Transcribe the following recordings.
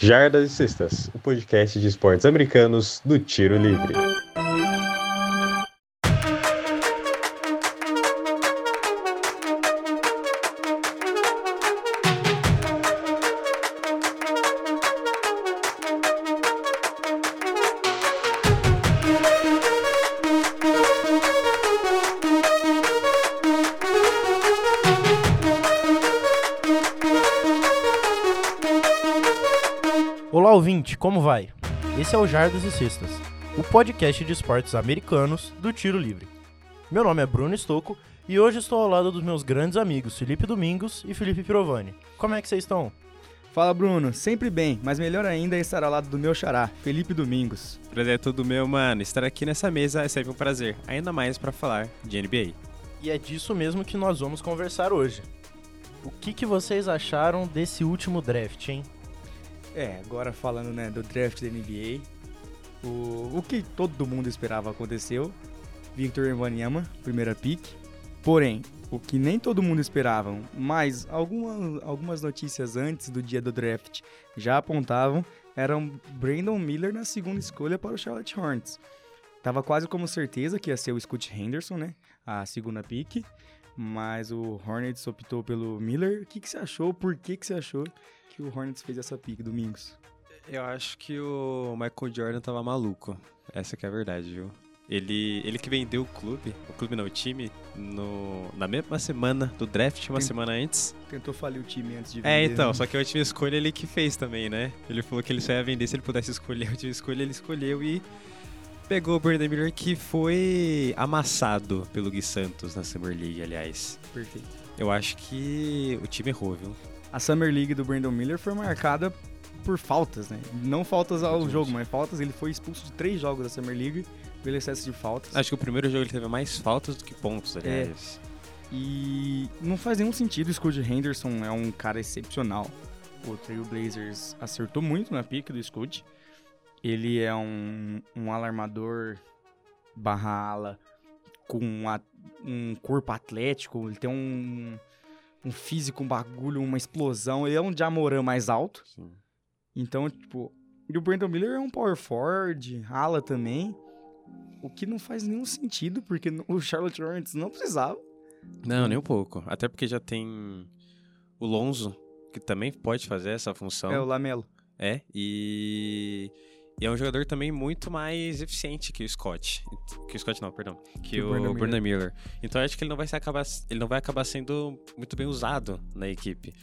Jardas e Cestas, o podcast de esportes americanos do Tiro Livre. Como vai? Esse é o Jardas e Cestas, o podcast de esportes americanos do Tiro Livre. Meu nome é Bruno Stocco e hoje estou ao lado dos meus grandes amigos Felipe Domingos e Felipe Pirovani. Como é que vocês estão? Fala Bruno, sempre bem, mas melhor ainda é estar ao lado do meu xará, Felipe Domingos. Prazer é todo meu, mano. Estar aqui nessa mesa é sempre um prazer, ainda mais para falar de NBA. E é disso mesmo que nós vamos conversar hoje. O que, que vocês acharam desse último draft, hein? É, agora falando né, do draft da NBA, o, o que todo mundo esperava aconteceu. Victor Wembanyama, primeira pick. Porém, o que nem todo mundo esperava, mas algumas, algumas notícias antes do dia do draft já apontavam, eram Brandon Miller na segunda escolha para o Charlotte Hornets. Tava quase como certeza que ia ser o Scott Henderson, né? A segunda pick. Mas o Hornets optou pelo Miller. O que, que você achou? Por que, que você achou que o Hornets fez essa pick, Domingos? Eu acho que o Michael Jordan tava maluco. Essa que é a verdade, viu? Ele, ele que vendeu o clube, o clube não, o time, no, na mesma semana do draft, uma Tem- semana antes. Tentou falir o time antes de vender. É, então, né? só que a última escolha ele que fez também, né? Ele falou que ele só ia vender se ele pudesse escolher. A última escolha ele escolheu e pegou o Brandon Miller, que foi amassado pelo Gui Santos na Summer League, aliás. Perfeito. Eu acho que o time errou, viu? A Summer League do Brandon Miller foi marcada por faltas, né? Não faltas ao Exatamente. jogo, mas faltas. Ele foi expulso de três jogos da Summer League pelo excesso de faltas. Acho que o primeiro jogo ele teve mais faltas do que pontos, aliás. E não faz nenhum sentido. O Scott Henderson é um cara excepcional. O Trail Blazers acertou muito na pique do Scott. Ele é um, um alarmador barra ala com um um corpo atlético. Ele tem um, um físico, um bagulho, uma explosão. Ele é um Jamoran mais alto. Sim. Então, tipo, e o Brandon Miller é um power forward, ala também. O que não faz nenhum sentido, porque o Charlotte Hornets não precisava. Não, nem um pouco. Até porque já tem o Lonzo, que também pode fazer essa função. É o Lamelo. É, e... e é um jogador também muito mais eficiente que o Scott. Que o Scott não, perdão. Que, Que o o Brandon Brandon Miller. Então eu acho que ele não vai acabar, ele não vai acabar sendo muito bem usado na equipe.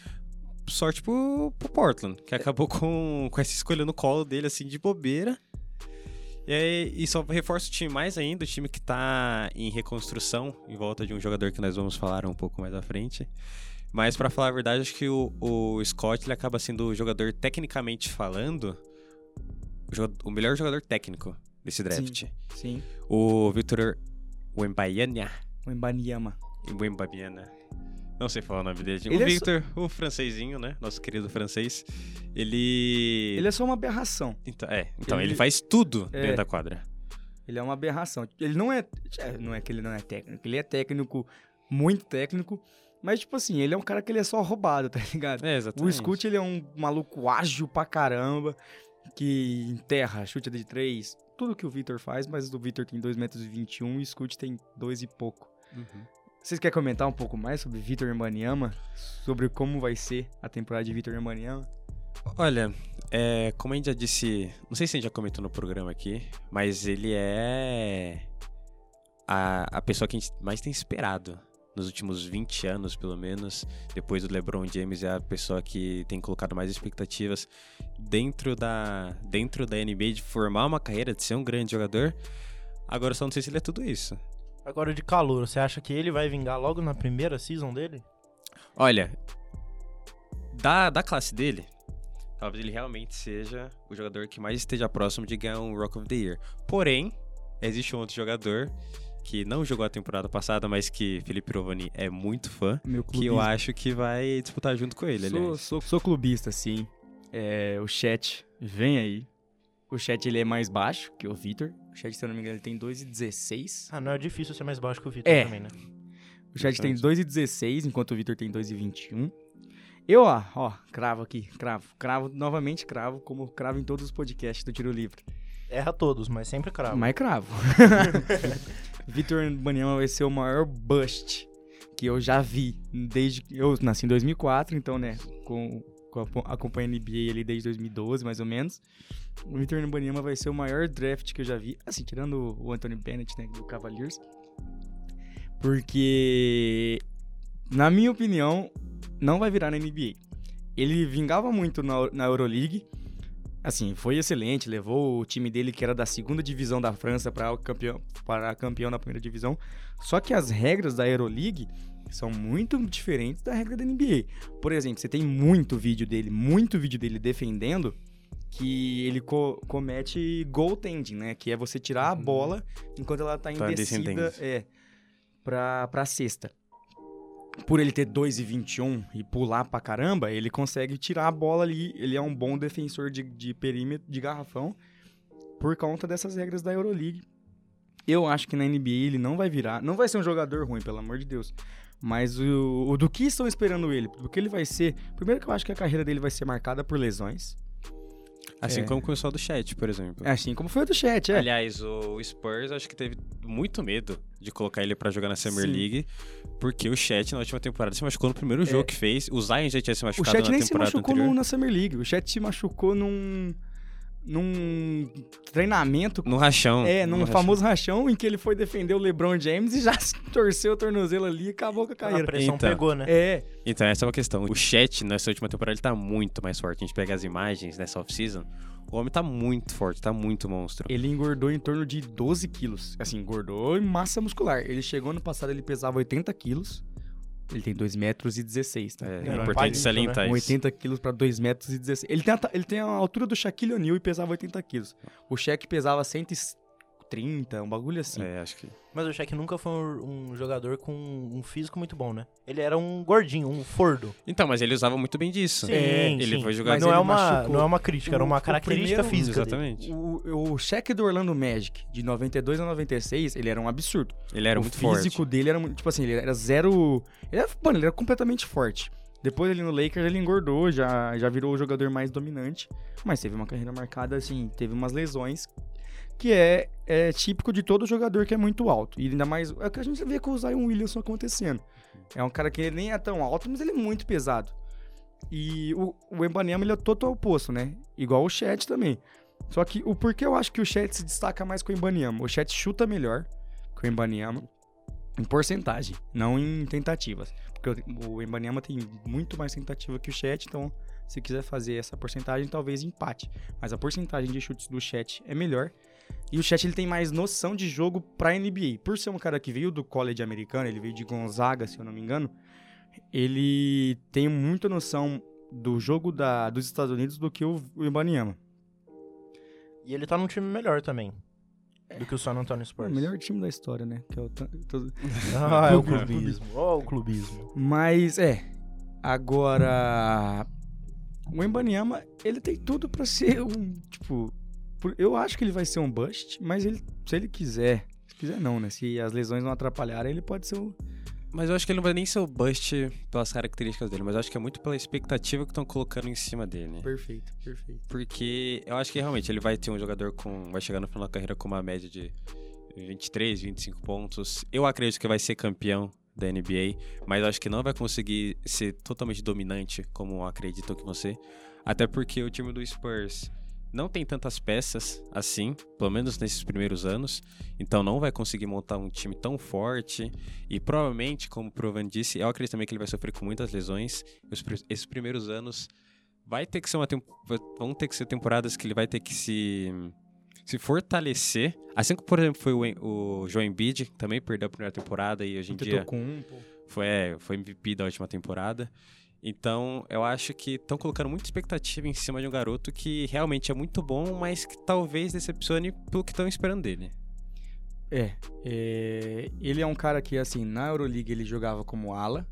Sorte pro, pro Portland, que acabou com, com essa escolha no colo dele, assim, de bobeira. E, aí, e só reforça o time mais ainda, o time que tá em reconstrução, em volta de um jogador que nós vamos falar um pouco mais à frente. Mas pra falar a verdade, acho que o, o Scott ele acaba sendo o jogador, tecnicamente falando, o, joga- o melhor jogador técnico desse draft. Sim. O Victor Wembanyama. O Embanyama. Wembanyama. Não sei falar o nome dele. Ele o é Victor, o francesinho, né? Nosso querido francês. Ele. Ele é só uma aberração. Então, é, então ele- ele, faz tudo É. dentro da quadra. Ele é uma aberração. Ele não é, é, Não é que ele não é técnico. Ele é técnico, muito técnico. Mas, tipo assim, ele é um cara que ele é só roubado, tá ligado? É, O exatamente. Scoot, ele é um maluco ágil pra caramba, que enterra, chute de três, tudo que o Victor faz, mas o Victor tem 2,21 metros e 21 e o Scoot tem 2 e pouco. Uhum. Vocês querem comentar um pouco mais sobre Victor Wembanyama? Sobre como vai ser a temporada de Victor Wembanyama? Olha, é, como a gente já disse, não sei se a gente já comentou no programa aqui, mas ele é a, a pessoa que a gente mais tem esperado nos últimos 20 anos, pelo menos. Depois do LeBron James, é a pessoa que tem colocado mais expectativas dentro da, dentro da NBA de formar uma carreira, de ser um grande jogador. Agora eu só não sei se ele é tudo isso. Agora de calor, você acha que ele vai vingar logo na primeira season dele? Olha, da, da classe dele, talvez ele realmente seja o jogador que mais esteja próximo de ganhar um Rock of the Year. Porém, existe um outro jogador que não jogou a temporada passada, mas que Felipe Rovani é muito fã, Meu que eu acho que vai disputar junto com ele, Sou, sou, sou clubista, sim. É, o chat vem aí. O chat ele é mais baixo que o Victor. O chat, se eu não me engano, ele tem 2,16. Ah, não é difícil ser mais baixo que o Vitor É. também, né? O chat tem 2,16, enquanto o Victor tem 2,21. Eu, ó, ó, cravo aqui, cravo. Cravo, novamente cravo, como cravo em todos os podcasts do Tiro Livre. Erra todos, mas sempre cravo. Mas cravo. Vitor Banyama vai ser o maior bust que eu já vi desde eu nasci em 2004, então, né, com, com a, acompanho a NBA ali desde 2012, mais ou menos. O Vitor Banyama vai ser o maior draft que eu já vi, assim, tirando o Anthony Bennett, né, do Cavaliers. Porque na minha opinião, não vai virar na NBA. Ele vingava muito na, na Euroleague, assim, foi excelente, levou o time dele que era da segunda divisão da França para campeão, para campeão na primeira divisão. Só que as regras da Euroleague são muito diferentes da regra da NBA. Por exemplo, você tem muito vídeo dele, muito vídeo dele defendendo que ele co comete goaltending, né? Que é você tirar a Uhum. bola enquanto ela tá em Tá descida, é, pra, pra cesta. Por ele ter 2,21 e pular pra caramba, ele consegue tirar a bola ali. Ele é um bom defensor de, de perímetro, de garrafão, por conta dessas regras da Euroleague. Eu acho que na NBA ele não vai virar. Não vai ser um jogador ruim, pelo amor de Deus. Mas o, o do que estão esperando ele? Do que ele vai ser. Primeiro que eu acho que a carreira dele vai ser marcada por lesões. Assim É. como começou a do chat, por exemplo. Assim como foi o do chat, é. Aliás, o Spurs acho que teve muito medo de colocar ele pra jogar na Summer Sim. League, porque o Chat na última temporada se machucou no primeiro jogo que fez. O Zion já tinha se É. o machucado chat na nem se temporada machucou anterior. no- na Summer League. O chat se machucou num. Num treinamento. No rachão. É, num no famoso rachão em que ele foi defender o LeBron James e já torceu o tornozelo ali e acabou com a A carreira. pressão Então. pegou, né? É, Então, essa é uma questão. O Chat, nessa última temporada, ele tá muito mais forte. A gente pega as imagens nessa off-season. O homem tá muito forte, tá muito monstro. ele engordou em torno de 12 quilos. Assim, engordou em massa muscular. Ele chegou ano passado, ele pesava 80 quilos. Ele tem 2 metros e 16, tá? É, É, é importante salientar Com isso. 80 quilos pra 2 metros e 16. Ele tem, a, ele tem a altura do Shaquille O'Neal e pesava 80 quilos. O Shaq pesava 130, um bagulho assim. É, acho que. Mas o Shaq nunca foi um, um jogador com um físico muito bom, né? Ele era um gordinho, um fordo. Então, mas ele usava muito bem disso. Sim, ele sim. foi jogar Mas não, ele é uma, machucou. não é uma crítica, era O- uma o característica primeiro- física. dele. Exatamente. O, o Shaq do Orlando Magic, de 92 a 96, ele era um absurdo. Ele era o muito físico forte. dele era muito, tipo assim, ele era zero... Ele era, mano, ele era completamente forte. Depois ele no Lakers ele engordou, já, já virou o jogador mais dominante. Mas teve uma carreira marcada, assim, teve umas lesões que é, é típico de todo jogador que é muito alto. E ainda mais, é o que a gente vê com o Zion Williamson acontecendo. É um cara que ele nem é tão alto, mas ele é muito pesado. E o, o Embanema, ele é total oposto, né? Igual o Chat também. Só que o porquê eu acho que o Chat se destaca mais com o Embanyama? O Chat chuta melhor que o Embanyama em porcentagem, não em tentativas. Porque o, Embanyama tem muito mais tentativa que o Chat, então se quiser fazer essa porcentagem, talvez empate. Mas a porcentagem de chutes do Chat é melhor. E o Chat ele tem mais noção de jogo pra NBA. Por ser um cara que veio do college americano, ele veio de Gonzaga, se eu não me engano, ele tem muita noção do jogo da, dos Estados Unidos do que o, o Ibaniama. E ele tá num time melhor também. Do que o San Antonio É Spurs. o melhor time da história, né? Que é o todo- Ah, é o Clubismo. Ó, o clubismo. Mas, é. Agora. O Embanyama, ele tem tudo pra ser um. Tipo. por- Eu acho que ele vai ser um bust, mas ele, se ele quiser. Se quiser, não, né? Se as lesões não atrapalharem, ele pode ser um. Mas eu acho que ele não vai nem ser o bust pelas características dele, mas eu acho que é muito pela expectativa que estão colocando em cima dele. Perfeito, perfeito. Porque eu acho que realmente ele vai ter um jogador com. Vai chegar no final da carreira com uma média de 23, 25 pontos. Eu acredito que vai ser campeão da NBA, mas acho que não vai conseguir ser totalmente dominante como acreditam que você. Até porque o time do Spurs não tem tantas peças assim, pelo menos nesses primeiros anos. Então não vai conseguir montar um time tão forte. E provavelmente, como o Provan disse, eu acredito também que ele vai sofrer com muitas lesões. Esses primeiros anos vai ter que ser uma vão ter que ser temporadas que ele vai ter que se se fortalecer. Assim como, por exemplo, foi o, o Joe Embiid, que também perdeu a primeira temporada e hoje em dia com um, pô. foi, é, foi MVP da última temporada. Então, eu acho que estão colocando muita expectativa em cima de um garoto que realmente é muito bom, mas que talvez decepcione pelo que estão esperando dele. É, é, ele é um cara que, assim, na Euroleague ele jogava como ala,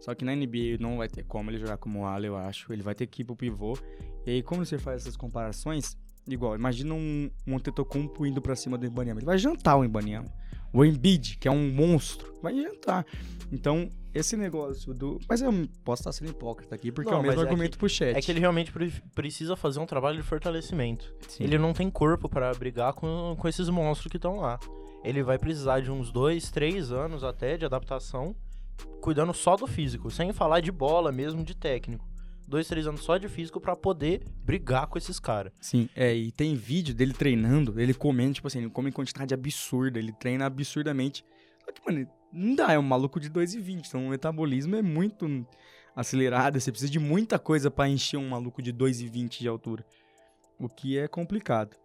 só que na NBA não vai ter como ele jogar como ala, eu acho. Ele vai ter que ir pro pivô. E aí, como você faz essas comparações, igual, imagina um, um Antetokounmpo indo pra cima do Ibaniama. Ele vai jantar o Ibaniama. O Embiid, que é um monstro, vai jantar. Então, esse negócio do. Mas eu posso estar sendo hipócrita aqui, porque Não, é o mesmo é argumento que- pro chat. É que ele realmente pre- precisa fazer um trabalho de fortalecimento. Sim. Ele não tem corpo pra brigar com, com esses monstros que estão lá. Ele vai precisar de uns dois, três anos até de adaptação, cuidando só do físico, sem falar de bola mesmo, de técnico. Dois, três anos só de físico pra poder brigar com esses caras. Sim, é, e tem vídeo dele treinando, ele comendo, tipo assim, ele come em quantidade absurda, ele treina absurdamente. Só que, mano, não dá, é um maluco de 2,20, então o metabolismo é muito acelerado, você precisa de muita coisa pra encher um maluco de 2,20 de altura. O que é complicado.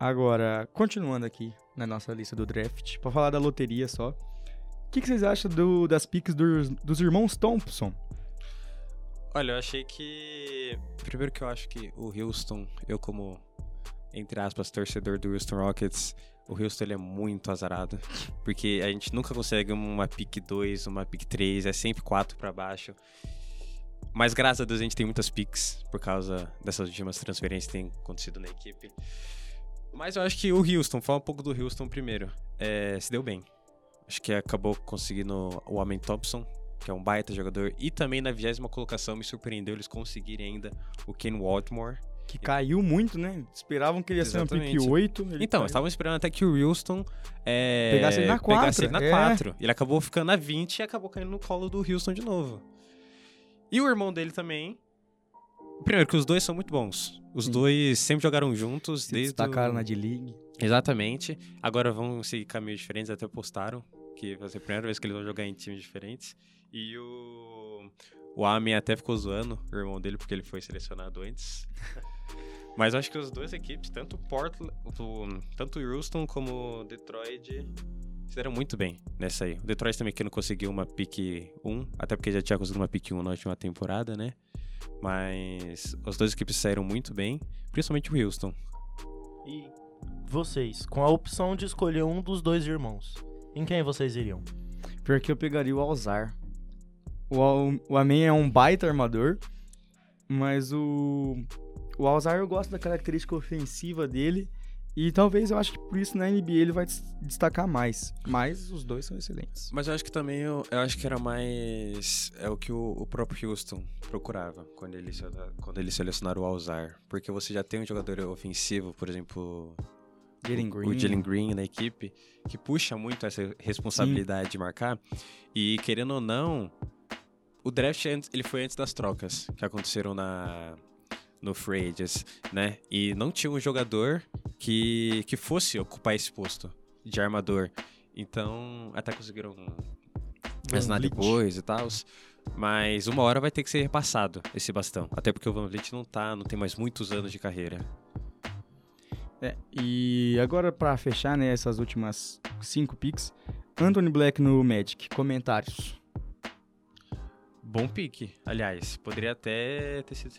Agora, continuando aqui na nossa lista do draft, pra falar da loteria só. O que, que vocês acham do- das picks dos, dos irmãos Thompson? Olha, eu achei que. Primeiro que eu acho que o Houston, eu como, entre aspas, torcedor do Houston Rockets, o Houston ele é muito azarado. Porque a gente nunca consegue uma pick 2, uma pick 3, é sempre 4 pra baixo. Mas graças a Deus a gente tem muitas picks por causa dessas últimas transferências que têm acontecido na equipe. Mas eu acho que o Houston, fala um pouco do Houston primeiro, é, se deu bem. Acho que acabou conseguindo o Amen Thompson, que é um baita jogador. E também na vigésima colocação me surpreendeu eles conseguirem ainda o Ken Waltmore. Que caiu muito, né? Esperavam que ele ia ser uma pick Exatamente. 8. ele Então, caiu. estavam esperando até que o Houston é, Pegasse ele na pegasse ele na é. 4. Ele acabou ficando na 20 e acabou caindo no colo do Houston de novo. E o irmão dele também. Primeiro, que os dois são muito bons. Os Sim. dois sempre jogaram juntos Se desde. destacaram o... na D-League. Exatamente. Agora vão seguir caminhos diferentes, até postaram. Que vai ser a primeira vez que eles vão jogar em times diferentes. E o. O Amen até ficou zoando o irmão dele, porque ele foi selecionado antes. Mas acho que as duas equipes, tanto o Portland, o- tanto o Houston como o Detroit, se deram muito bem nessa aí. O Detroit também que não conseguiu uma pick 1, até porque já tinha conseguido uma pick 1 na última temporada, né? Mas as duas equipes saíram muito bem, principalmente o Houston. E vocês, com a opção de escolher um dos dois irmãos, em quem vocês iriam? Pior que eu pegaria o Alzar. O, o Amen é um baita armador, mas o, o Alzar eu gosto da característica ofensiva dele. E talvez eu acho que por isso na NBA ele vai des- destacar mais. Mas os dois são excelentes. Mas eu acho que também eu, eu acho que era mais é o que o, o próprio Houston procurava quando ele quando ele selecionaram o Alzar, porque você já tem um jogador ofensivo, por exemplo, Jalen Green. o Jalen Green na equipe, que puxa muito essa responsabilidade de marcar. E querendo ou não, o draft ele foi antes das trocas que aconteceram na no Free Agents, né? E não tinha um jogador que, que fosse ocupar esse posto de armador. Então, até conseguiram assinar depois e tal. Mas uma hora vai ter que ser repassado esse bastão. Até porque o Van Vliet não tá, não tem mais muitos anos de carreira. É, e agora pra fechar, né, essas últimas cinco picks. Anthony Black no Magic. Comentários. Bom pique, aliás. Poderia até ter sido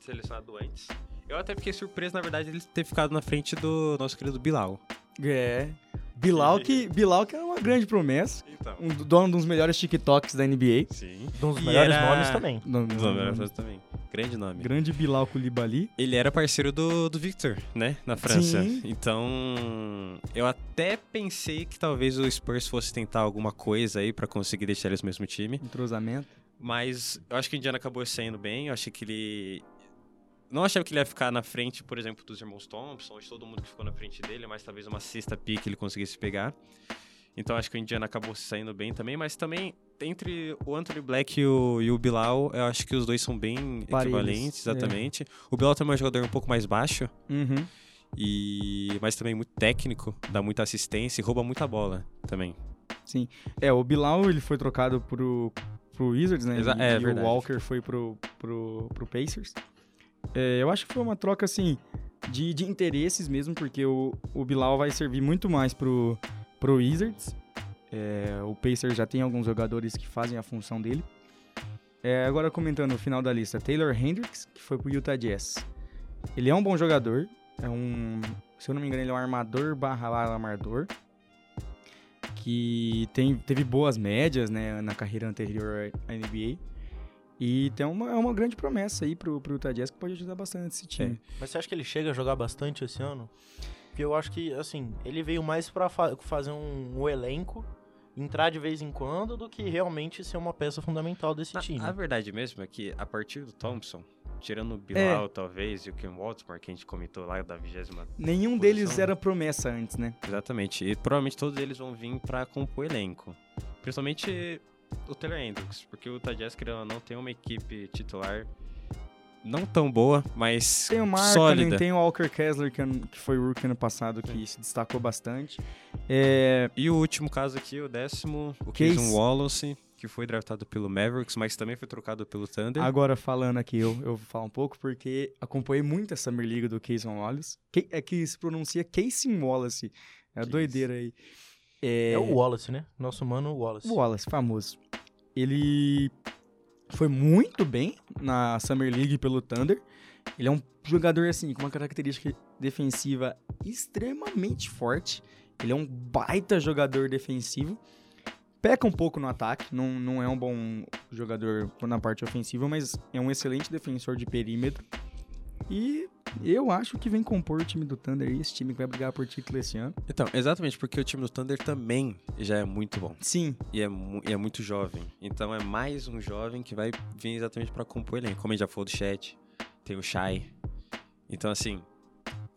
selecionado, antes. Eu até fiquei surpreso, na verdade, ele ter ficado na frente do nosso querido Bilal. É. Bilal que, Bilal que é uma grande promessa. Então. Um do- dono dos melhores TikToks da NBA. Sim. Um dos E melhores era- nomes também. No- Dos melhores também. Grande nome. Grande Bilal Koulibaly. Ele era parceiro do, do Victor, né? Na França. Sim. Então, eu até pensei que talvez o Spurs fosse tentar alguma coisa aí pra conseguir deixar eles no mesmo time. Entrosamento. Mas eu acho que o Indiana acabou saindo bem. Eu achei que ele. Não achava que ele ia ficar na frente, por exemplo, dos irmãos Thompson, de todo mundo que ficou na frente dele, mas talvez uma sexta pick ele conseguisse pegar. Então acho que o Indiana acabou se saindo bem também, mas também entre o Anthony Black e o, e o Bilal, eu acho que os dois são bem Parelhos, equivalentes, é. exatamente. O Bilal também é um jogador um pouco mais baixo, Uhum. e mas também muito técnico, dá muita assistência e rouba muita bola também. É, o Bilal ele foi trocado pro, pro Wizards, né? Exa- e, é, e o. Walker foi pro, pro, pro Pacers. É, eu acho que foi uma troca, assim, de, de interesses mesmo, porque o, o Bilal vai servir muito mais pro, pro Wizards. É, o Pacers já tem alguns jogadores que fazem a função dele. É, agora comentando o final da lista, Taylor Hendricks, que foi pro Utah Jazz. Ele é um bom jogador, é um, se eu não me engano, ele é um armador barra armador que tem, teve boas médias né, na carreira anterior à NBA. E tem uma, é uma grande promessa aí pro, pro Utah Jazz que pode ajudar bastante esse time. Mas você acha que ele chega a jogar bastante esse ano? Porque eu acho que, assim, ele veio mais pra fa- fazer um, um elenco entrar de vez em quando do que realmente ser uma peça fundamental desse Na- time. a verdade mesmo é que a partir do Thompson, tirando o É. Bilal, talvez, e o Ken Waltmore, que a gente comentou lá da vigésima Nenhum Posição, deles era promessa antes, né? Exatamente. E provavelmente todos eles vão vir pra compor elenco. Principalmente o Taylor Hendricks, porque o querendo ou não, tem uma equipe titular não tão boa, mas Tem o Markkinen, sólida. tem o Walker Kessler, que, foi o rookie ano passado, que se destacou bastante. É, E o último caso aqui, o décimo, o Case- Casey Wallace, que foi draftado pelo Mavericks, mas também foi trocado pelo Thunder. agora falando aqui, eu, eu vou falar um pouco, porque acompanhei muito a Summer League do Casey Wallace. Que, é que se pronuncia Casey Wallace. É doideira aí. É, É o Wallace, né? Nosso mano Wallace. O Wallace, famoso. Ele foi muito bem na Summer League pelo Thunder. Ele é um jogador, assim, com uma característica defensiva extremamente forte. Ele é um baita jogador defensivo. Peca um pouco no ataque, não, não é um bom jogador na parte ofensiva, mas é um excelente defensor de perímetro. E eu acho que vem compor o time do Thunder aí, esse time que vai brigar por título esse ano. Então, exatamente, porque o time do Thunder também já é muito bom. Sim, E é, mu- e é muito jovem. Então é mais um jovem que vai vir exatamente pra compor elenco. Como a gente já falou do chat, tem o Shai. Então, assim,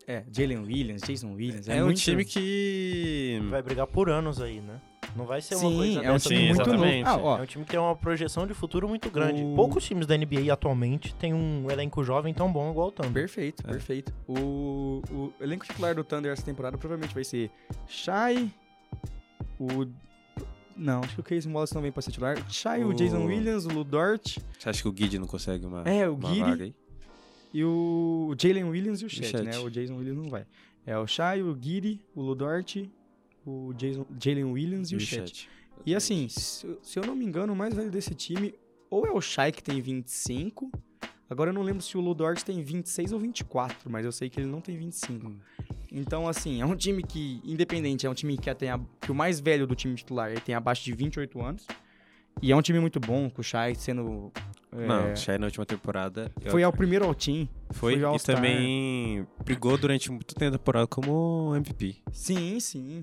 é, Jalen Williams, Jason Williams. é, um muito- time que. Vai brigar por anos aí, né? Não vai ser uma Sim, coisa é um dessa time do muito novo. Ah, ó, É um time que tem uma projeção de futuro muito grande. O- Poucos times da NBA atualmente têm um elenco jovem tão bom igual o Thunder. Perfeito, É. perfeito. O, o elenco titular do Thunder essa temporada provavelmente vai ser Shai, o... Não, acho que o Casey Wallace não vem pra ser titular. Shai, o, O- Jason Williams, o Lu Dort Você acha que o Guide não consegue uma, É, o uma Guide. vaga aí? e o Jalen Williams e o Chet, né? O Jason Williams não vai. É o Shai, o Giri, o Lu Dort, o Jason, Jalen Williams e, o Chet. E assim, se, se eu não me engano, o mais velho desse time ou é o Shai que tem 25. Agora eu não lembro se o Ludort tem 26 ou 24, mas eu sei que ele não tem 25. Hum. Então, assim, é um time que, independente, é um time que, tem a- que o mais velho do time titular ele tem abaixo de 28 anos. E é um time muito bom, com o Shai sendo. é, Não, o Shai na última temporada. eu- foi ao primeiro ao team. foi foi e também brigou durante muito tempo da temporada como MVP. Sim, sim.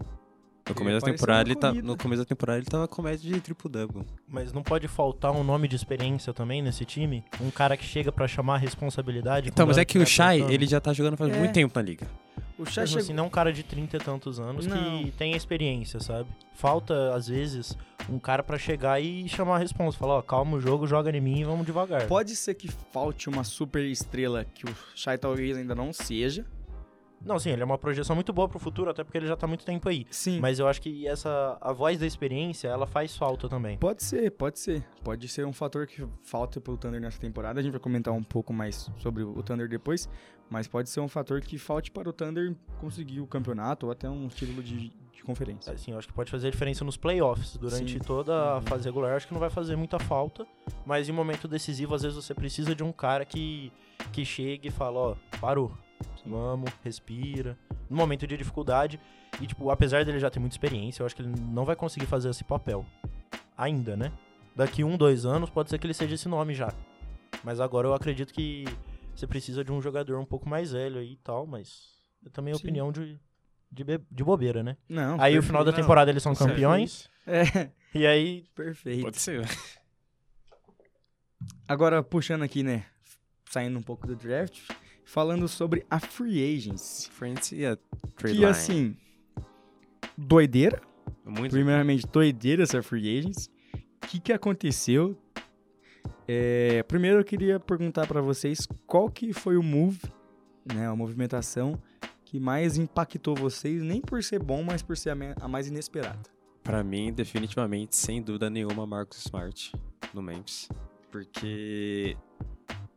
No começo da temporada, ele tá, no começo da temporada ele tava com média de triple-double. Mas não pode faltar um nome de experiência também nesse time? Um cara que chega pra chamar a responsabilidade. Então, mas é que o estiver Shai, ele já tá jogando faz É. muito tempo na liga. O Shai Mesmo chegou... assim, não é um cara de 30 e tantos anos Não. que tem experiência, sabe? Falta, às vezes, um cara pra chegar e chamar a responsa. Falar, ó, calma o jogo, joga em mim e vamos devagar. Pode ser que falte uma super estrela que o Shai talvez ainda não seja. Não, sim, ele é uma projeção muito boa pro futuro, até porque ele já tá muito tempo aí. Sim. Mas eu acho que essa a voz da experiência, ela faz falta também. Pode ser, pode ser. Pode ser um fator que falta pro Thunder nessa temporada. A gente vai comentar um pouco mais sobre o Thunder depois. Mas pode ser um fator que falte para o Thunder conseguir o campeonato ou até um título de, de conferência. Assim, eu acho que pode fazer diferença nos playoffs. Durante Sim. toda a Uhum. fase regular, acho que não vai fazer muita falta. Mas em momento decisivo, às vezes você precisa de um cara que, que chegue e fala, ó, parou. Vamos, respira. No momento de dificuldade. E, tipo, apesar dele já ter muita experiência, eu acho que ele não vai conseguir fazer esse papel. Ainda, né? Daqui um, dois anos, pode ser que ele seja esse nome já. Mas agora eu acredito que você precisa de um jogador um pouco mais velho aí e tal, mas é também Sim. opinião de, de, be- de bobeira, né? Não. Aí o final da Não, temporada eles são campeões. É, E aí, perfeito. Pode ser. Agora, puxando aqui, né? Saindo um pouco do draft, falando sobre a free agency. Friends e a trade Que line. assim, doideira. Muito Primeiramente, doideira essa free agency. O que, que aconteceu? É, primeiro eu queria perguntar pra vocês qual que foi o move, né, a movimentação que mais impactou vocês, nem por ser bom, mas por ser a, mais inesperada. Pra mim, definitivamente, sem dúvida nenhuma, Marcus Smart no Memphis. Porque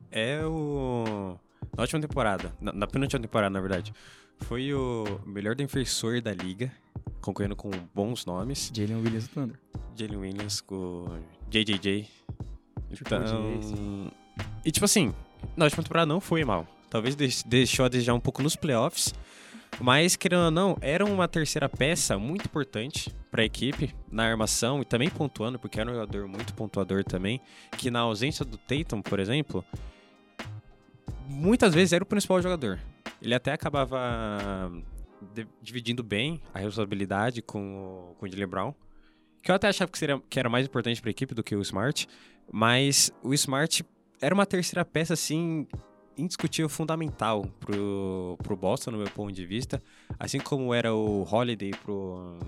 é o. Na última temporada, na, na penúltima temporada, na verdade, foi o melhor defensor da liga, concorrendo com bons nomes. Jalen Williams do Thunder. Jalen Williams com JJJ. Triple Então. E tipo assim, na última temporada não foi mal. Talvez deix- deixou a desejar um pouco nos playoffs. Mas, querendo ou não, era uma terceira peça muito importante pra equipe, na armação e também pontuando, porque era um jogador muito pontuador também. Que na ausência do Tatum, por exemplo, muitas vezes era o principal jogador. Ele até acabava de- dividindo bem a responsabilidade com o, com o Jalen Brown, que eu até achava que, seria, que era mais importante para a equipe do que o Smart, mas o Smart era uma terceira peça, assim, indiscutível, fundamental pro, pro Boston, no meu ponto de vista, assim como era o Holiday pro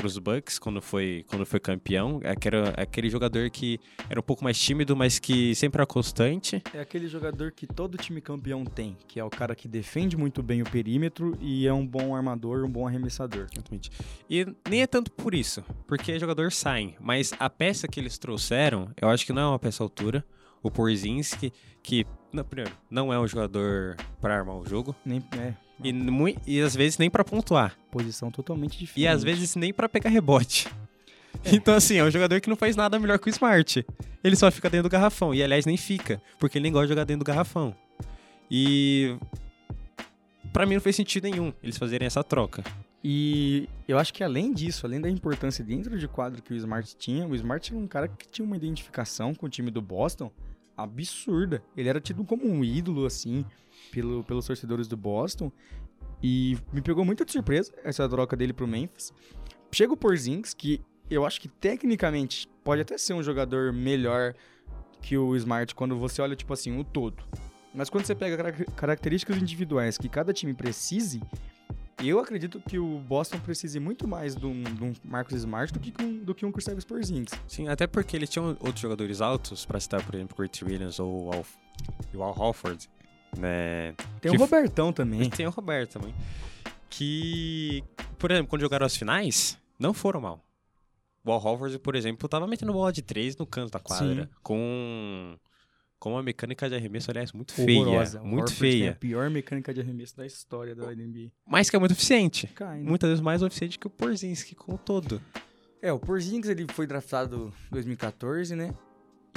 pros Bucks quando foi, quando foi campeão. É que era aquele jogador que era um pouco mais tímido, mas que sempre era constante. É aquele jogador que todo time campeão tem, que é o cara que defende muito bem o perímetro e é um bom armador, um bom arremessador. Exatamente. E nem é tanto por isso, porque jogador sai, mas a peça que eles trouxeram, eu acho que não é uma peça altura. O Porzinski, que, não, primeiro, não é um jogador para armar o jogo. Nem, é, E, e às vezes nem para pontuar. posição totalmente diferente. E às vezes nem pra pegar rebote. Então, assim, é um jogador que não faz nada melhor que o Smart. Ele só fica dentro do garrafão. E, aliás, nem fica, porque ele nem gosta de jogar dentro do garrafão. E. Pra mim não fez sentido nenhum eles fazerem essa troca. E eu acho que além disso, além da importância dentro de quadro que o Smart tinha, o Smart era um cara que tinha uma identificação com o time do Boston absurda. Ele era tido como um ídolo, assim, pelo, pelos torcedores do Boston. E me pegou muito de surpresa essa troca dele pro Memphis. Chega o Porzingis, que eu acho que tecnicamente pode até ser um jogador melhor que o Smart quando você olha, tipo assim, o todo. Mas quando você pega cara- características individuais que cada time precise, eu acredito que o Boston precise muito mais de um, de um Marcus Smart do que, um, do que um Kristaps Porzingis. Sim, até porque eles tinham outros jogadores altos, pra citar, por exemplo, Kurt Williams ou o Al, o Al Horford, né? Tem Que o Robertão também. Tem o Roberto também. Que, por exemplo, quando jogaram as finais, não foram mal. O Al Horford, por exemplo, tava metendo bola de três no canto da quadra. Sim. Com, com uma mecânica de arremesso, aliás, muito feia. Horrorosa. Muito feia. a pior mecânica de arremesso da história da NBA. Mas que é muito eficiente. Cai, né? Muitas vezes mais eficiente que o Porzinski como um todo. É, o Porzingis ele foi draftado em 2014, né?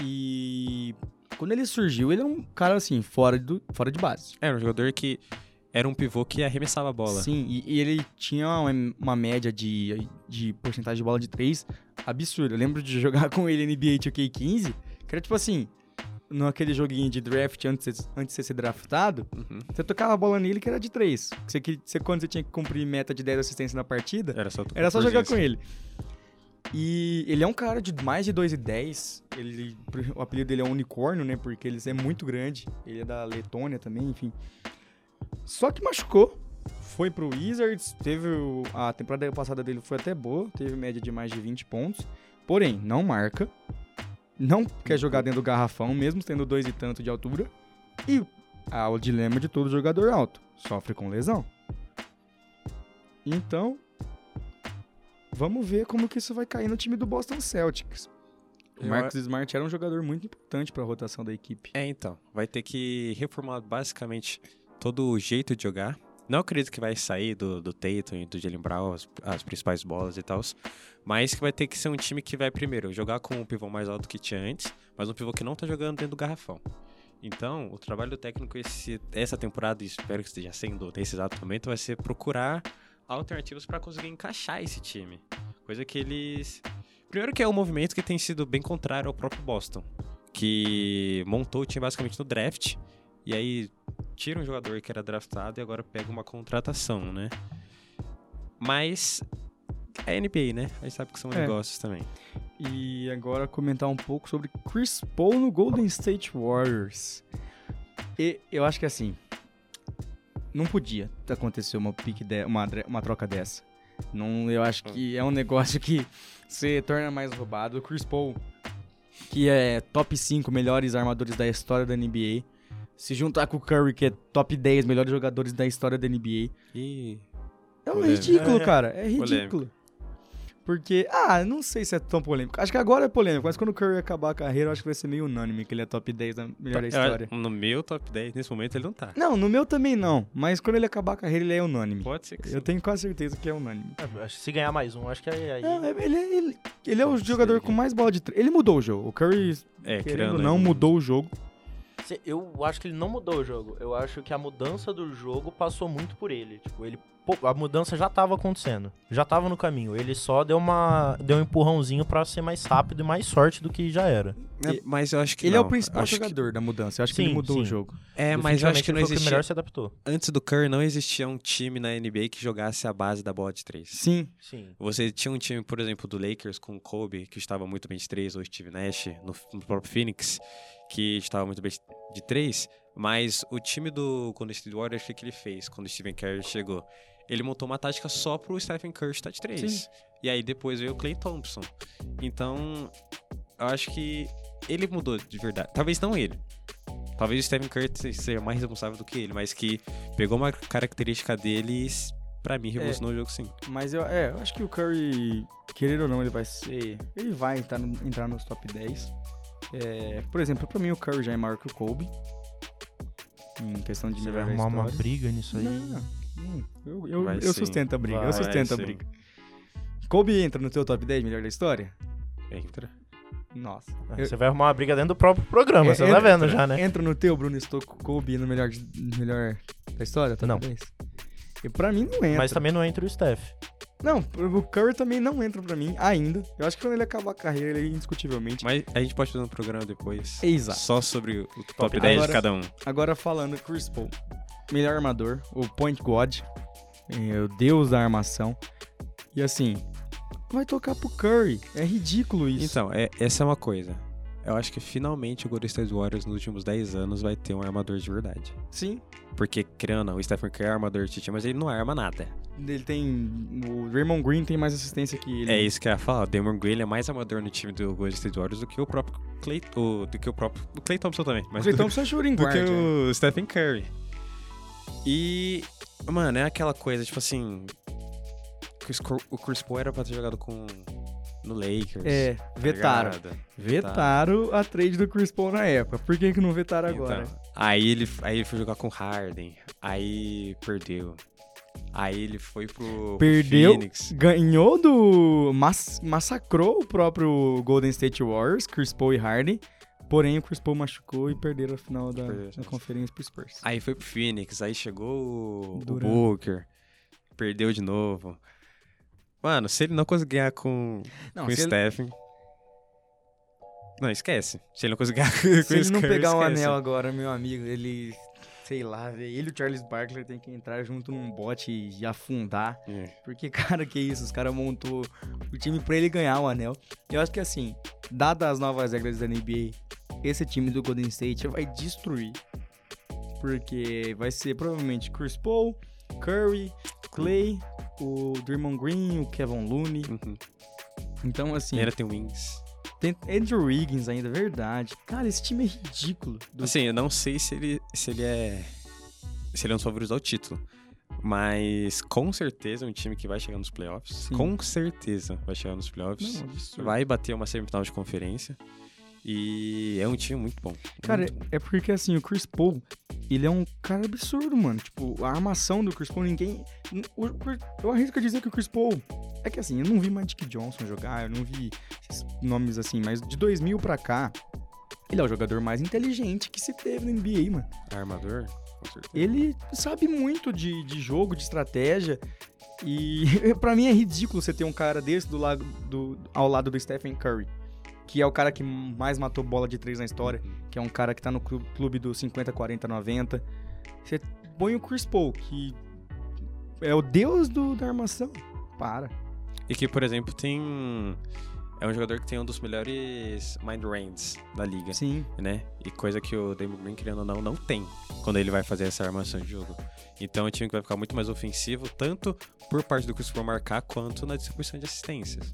E quando ele surgiu, ele era um cara assim, fora, do, fora de base. Era um jogador que era um pivô que arremessava a bola. Sim, e, e ele tinha uma, uma média de, de porcentagem de bola de 3 absurda. Eu lembro de jogar com ele NBA 2K15, que era tipo assim, naquele joguinho de draft antes, de- antes de você ser draftado, Uhum. você tocava a bola nele que era de 3. Você, que- você, quando você tinha que cumprir meta de 10 assistências na partida, Era só, era só jogar com ele. E ele é um cara de mais de 2,10. Ele, o apelido dele é unicórnio, né? Porque ele é muito grande. Ele é da Letônia também, enfim. Só que machucou. Foi pro Wizards. Teve o- a temporada passada dele foi até boa. Teve média de mais de 20 pontos. Porém, não marca. Não quer jogar dentro do garrafão, mesmo tendo dois e tanto de altura. E há o dilema de todo jogador alto. Sofre com lesão. Então, Vamos ver como que isso vai cair no time do Boston Celtics. O Marcus Smart era um jogador muito importante para a rotação da equipe. É, então. Vai ter que reformular basicamente todo o jeito de jogar. Não acredito que vai sair do, do Tatum e do Jalen Brown as, as principais bolas e tal. Mas que vai ter que ser um time que vai, primeiro, jogar com um pivô mais alto que tinha antes, mas um pivô que não tá jogando dentro do garrafão. Então, o trabalho do técnico esse, essa temporada, e espero que esteja sendo nesse exato momento, vai ser procurar alternativas para conseguir encaixar esse time. Coisa que eles. Primeiro que é um movimento que tem sido bem contrário ao próprio Boston. Que montou o time basicamente no draft. E aí tira um jogador que era draftado e agora pega uma contratação, né? Mas é NBA, né? A gente sabe que são É. negócios também. E agora comentar um pouco sobre Chris Paul no Golden State Warriors. E eu acho que assim, não podia acontecer uma pique de, uma, uma troca dessa. Não, eu acho que é um negócio que se torna mais roubado. O Chris Paul, que é top 5 melhores armadores da história da NBA, se juntar com o Curry, que é top 10 melhores jogadores da história da NBA, E é um Polêmico. ridículo, cara. É polêmico. ridículo. Porque, ah, não sei se é tão polêmico. Acho que agora é polêmico, mas quando o Curry acabar a carreira, eu acho que vai ser meio unânime que ele é top 10 da melhor da história. no meu top 10, nesse momento, ele não tá. Não, no meu também não. Mas quando ele acabar a carreira, ele é unânime. Pode ser que sim. Eu tenho quase certeza que é unânime. É, Se ganhar mais um, acho que aí. aí- Não, é- ele, é- ele, ele é o jogador com mais bola de três. Ele mudou o jogo. O Curry, É, querendo não, aí mudou o jogo. Eu acho que ele não mudou o jogo. Eu acho que a mudança do jogo passou muito por ele. Tipo, ele pô, a mudança já tava acontecendo. Já tava no caminho. Ele só deu uma deu um empurrãozinho pra ser mais rápido e mais sorte do que já era. E- mas eu acho que Ele é não. o principal Acho que- jogador da mudança. Eu acho que Sim, ele mudou o sim. jogo. É, mas eu acho que não o que existia. melhor se adaptou. Antes do Curry, não existia um time na NBA que jogasse a base da bola de três. Sim. Sim. Você tinha um time, por exemplo, do Lakers com o Kobe, que estava muito bem de três, ou Steve Nash, no, no próprio Phoenix, que estava muito bem de três, mas o time do Golden State Warriors, o que, que ele fez quando o Stephen Curry chegou? Ele montou uma tática só pro Stephen Curry estar de três. Sim. E aí depois veio o Clay Thompson. Então, eu acho que ele mudou de verdade. Talvez não ele. Talvez o Stephen Curry seja mais responsável do que ele, mas que pegou uma característica dele e, pra mim, revolucionou o jogo sim. Mas eu, é, eu acho que o Curry, querer ou não, ele vai ser. Ele vai entrar, no- entrar nos top 10. É, por exemplo, pra mim o Curry já é maior que o Kobe. Em questão de Você vai arrumar uma briga nisso aí. Não, não. Eu, eu, Vai eu sim. sustento a briga, Vai eu sustento a briga. Kobe entra no teu top 10 melhor da história? Entra. Nossa. Ah, Eu- Você vai arrumar uma briga dentro do próprio programa, É, você tá entra- vendo já, né? Entra no teu, Bruno Stocco, Kobe no melhor, melhor da história? Top Não. 10? E pra mim não entra. Mas também não entra o Steph. Não, o Curry também não entra pra mim ainda. Eu acho que quando ele acabar a carreira, ele indiscutivelmente. Mas a gente pode fazer um programa depois. Exato. Só sobre o top Top 10 Agora- de cada um. Agora falando Chris Paul, melhor armador, o Point God, é, o deus da armação. E assim, vai tocar pro Curry. É ridículo isso. Então, é, essa é uma coisa. Eu acho que finalmente o Golden State Warriors nos últimos 10 anos vai ter um armador de verdade. Sim, Porque, querendo ou não, o Stephen Curry é armador de time, mas ele não arma nada. Ele tem. O Raymond Green tem mais assistência que ele. É isso que eu ia falar. O Damon Green é mais amador no time do Golden State Warriors do que o próprio Clay, o, do que o próprio o Clay Thompson também. O Mas Clay do, Thompson é shooting do guard. que é. o Stephen Curry. E, mano, é aquela coisa, tipo assim... O Chris Paul era pra ter jogado com... No Lakers. É, tá vetaram. Vetaram a trade do Chris Paul na época. Por que, que não vetaram agora? Então, aí, ele, aí ele foi jogar com Harden. Aí perdeu. Aí ele foi pro, Perdeu, Phoenix. ganhou do. Mas, massacrou o próprio Golden State Warriors, Chris Paul e Harden. Porém, o Chris Paul machucou e perderam a final da, da conferência pro Spurs. Aí foi pro Phoenix. Aí chegou o, o. Booker. Perdeu de novo. Mano, se ele não conseguir ganhar com, Não, com o se ele, Stephen... Não, esquece. Se ele não conseguir ganhar com se ele não Curry, pegar o esquece. anel agora, meu amigo, ele. Sei lá, velho. Ele e o Charles Barkley tem que entrar junto num bote e, afundar. É. Porque, cara, que isso? Os caras montou o time pra ele ganhar o anel. Eu acho que, assim, dadas as novas regras da NBA, esse time do Golden State vai destruir. Porque vai ser provavelmente Chris Paul, Curry, Clay, o Draymond Green, o Kevin Looney. Uhum. Então, assim, E ainda tem Wings. Tem Andrew Wiggins ainda, verdade. Cara, esse time é ridículo. Do- Assim, eu não sei se ele, se ele é. Se ele é um dos favoritos ao título. Mas com certeza é um time que vai chegar nos playoffs. Sim. Com certeza vai chegar nos playoffs. Não, vai bater uma semifinal de conferência. E é um time muito bom. Cara, muito bom. é porque assim, o Chris Paul, ele é um cara absurdo, mano. Tipo, a armação do Chris Paul, ninguém. o- eu arrisco a dizer que o Chris Paul. É que assim, eu não vi Magic Johnson jogar, eu não vi esses nomes assim, mas de 2000 pra cá, ele é o jogador mais inteligente que se teve na NBA, mano. armador, com certeza. Ele sabe muito de, de jogo, de estratégia. E pra mim é ridículo você ter um cara desse do lado, do, ao lado do Stephen Curry. Que é o cara que mais matou bola de três na história que é um cara que tá no clu- clube do 50, 40, 90. Você põe o Chris Paul, que é o deus do, da armação. Para. E que, por exemplo, tem. É um jogador que tem um dos melhores mind ranges da liga. Sim. né? E coisa que o Damon Green, querendo ou não, não tem quando ele vai fazer essa armação de jogo. Então é um time que vai ficar muito mais ofensivo, tanto por parte do Chris Paul marcar, quanto na distribuição de assistências.